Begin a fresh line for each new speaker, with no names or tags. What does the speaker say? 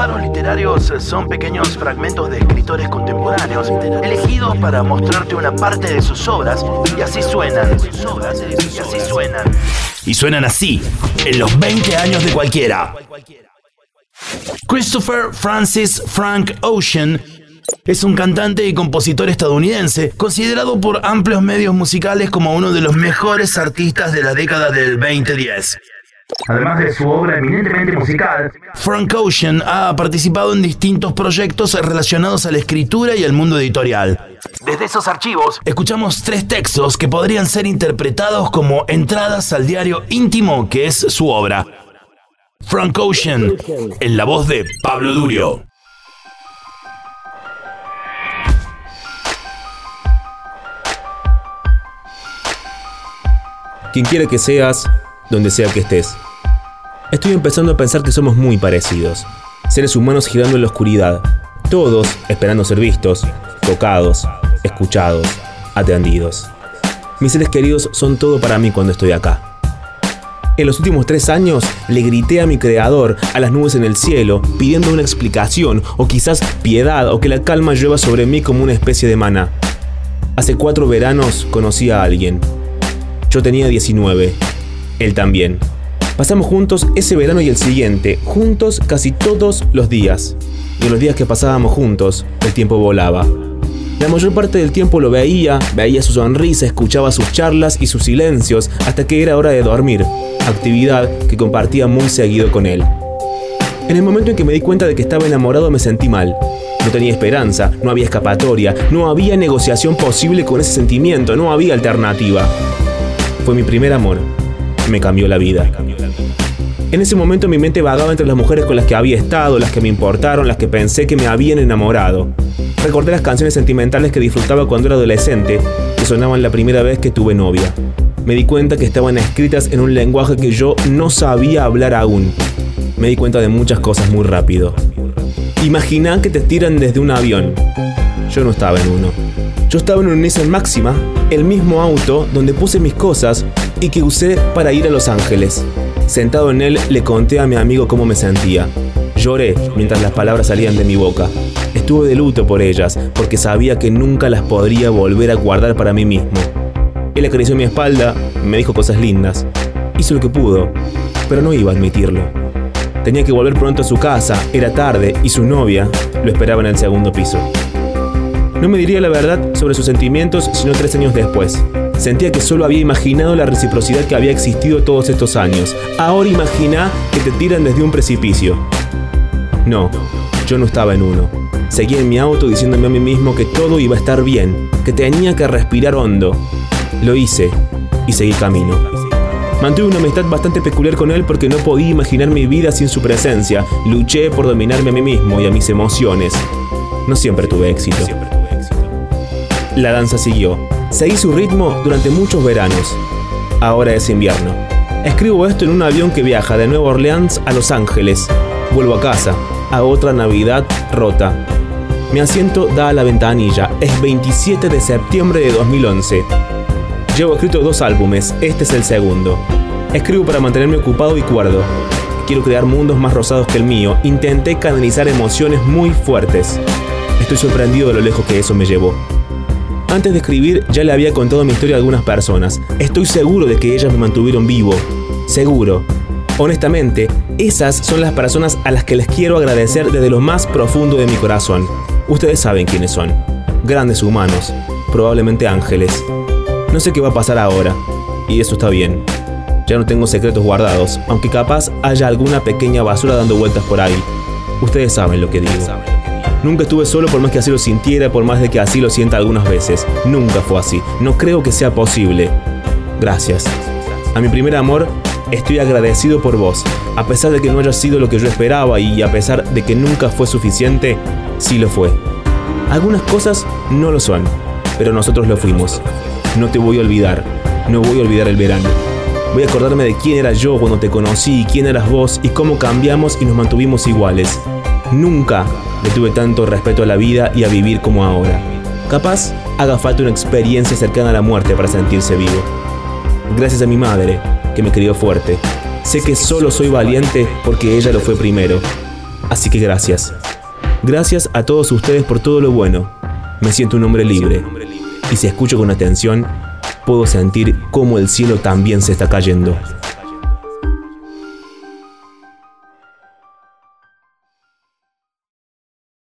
paros literarios son pequeños fragmentos de escritores contemporáneos elegidos para mostrarte una parte de sus obras y así suenan. Y así suenan. Y suenan así, en los 20 años de cualquiera. Christopher Francis Frank Ocean es un cantante y compositor estadounidense, considerado por amplios medios musicales como uno de los mejores artistas de la década del 2010. Además de su obra eminentemente musical, Frank Ocean ha participado en distintos proyectos relacionados a la escritura y al mundo editorial. Desde esos archivos, escuchamos tres textos que podrían ser interpretados como entradas al diario íntimo que es su obra. Frank Ocean, en la voz de Pablo Durio.
Quien quiera que seas, donde sea que estés. Estoy empezando a pensar que somos muy parecidos. Seres humanos girando en la oscuridad. Todos esperando ser vistos, tocados, escuchados, atendidos. Mis seres queridos son todo para mí cuando estoy acá. En los últimos tres años le grité a mi creador, a las nubes en el cielo, pidiendo una explicación, o quizás piedad, o que la calma llueva sobre mí como una especie de mana. Hace cuatro veranos conocí a alguien. Yo tenía 19, él también. Pasamos juntos ese verano y el siguiente, juntos casi todos los días. Y en los días que pasábamos juntos, el tiempo volaba. La mayor parte del tiempo lo veía, veía su sonrisa, escuchaba sus charlas y sus silencios hasta que era hora de dormir, actividad que compartía muy seguido con él. En el momento en que me di cuenta de que estaba enamorado me sentí mal. No tenía esperanza, no había escapatoria, no había negociación posible con ese sentimiento, no había alternativa. Fue mi primer amor. Me cambió la vida. En ese momento mi mente vagaba entre las mujeres con las que había estado, las que me importaron, las que pensé que me habían enamorado. Recordé las canciones sentimentales que disfrutaba cuando era adolescente, que sonaban la primera vez que tuve novia. Me di cuenta que estaban escritas en un lenguaje que yo no sabía hablar aún. Me di cuenta de muchas cosas muy rápido. Imagina que te tiran desde un avión. Yo no estaba en uno. Yo estaba en un Nissan Máxima, el mismo auto donde puse mis cosas y que usé para ir a Los Ángeles. Sentado en él le conté a mi amigo cómo me sentía. Lloré mientras las palabras salían de mi boca. Estuve de luto por ellas, porque sabía que nunca las podría volver a guardar para mí mismo. Él acarició mi espalda, me dijo cosas lindas. Hizo lo que pudo, pero no iba a admitirlo. Tenía que volver pronto a su casa, era tarde y su novia lo esperaba en el segundo piso. No me diría la verdad sobre sus sentimientos sino tres años después. Sentía que solo había imaginado la reciprocidad que había existido todos estos años. Ahora imagina que te tiran desde un precipicio. No, yo no estaba en uno. Seguía en mi auto diciéndome a mí mismo que todo iba a estar bien, que tenía que respirar hondo. Lo hice y seguí camino. Mantuve una amistad bastante peculiar con él porque no podía imaginar mi vida sin su presencia. Luché por dominarme a mí mismo y a mis emociones. No siempre tuve éxito. La danza siguió. Seguí su ritmo durante muchos veranos. Ahora es invierno. Escribo esto en un avión que viaja de Nueva Orleans a Los Ángeles. Vuelvo a casa, a otra Navidad rota. Mi asiento da a la ventanilla. Es 27 de septiembre de 2011. Llevo escrito dos álbumes, este es el segundo. Escribo para mantenerme ocupado y cuerdo. Quiero crear mundos más rosados que el mío. Intenté canalizar emociones muy fuertes. Estoy sorprendido de lo lejos que eso me llevó. Antes de escribir ya le había contado mi historia a algunas personas. Estoy seguro de que ellas me mantuvieron vivo. Seguro. Honestamente, esas son las personas a las que les quiero agradecer desde lo más profundo de mi corazón. Ustedes saben quiénes son. Grandes humanos. Probablemente ángeles. No sé qué va a pasar ahora. Y eso está bien. Ya no tengo secretos guardados, aunque capaz haya alguna pequeña basura dando vueltas por ahí. Ustedes saben lo que digo. Nunca estuve solo por más que así lo sintiera, por más de que así lo sienta algunas veces. Nunca fue así. No creo que sea posible. Gracias. A mi primer amor, estoy agradecido por vos. A pesar de que no haya sido lo que yo esperaba y a pesar de que nunca fue suficiente, sí lo fue. Algunas cosas no lo son, pero nosotros lo fuimos. No te voy a olvidar. No voy a olvidar el verano. Voy a acordarme de quién era yo cuando te conocí, quién eras vos y cómo cambiamos y nos mantuvimos iguales. Nunca le tuve tanto respeto a la vida y a vivir como ahora. Capaz haga falta una experiencia cercana a la muerte para sentirse vivo. Gracias a mi madre, que me crió fuerte. Sé que solo soy valiente porque ella lo fue primero. Así que gracias. Gracias a todos ustedes por todo lo bueno. Me siento un hombre libre. Y si escucho con atención, puedo sentir cómo el cielo también se está cayendo.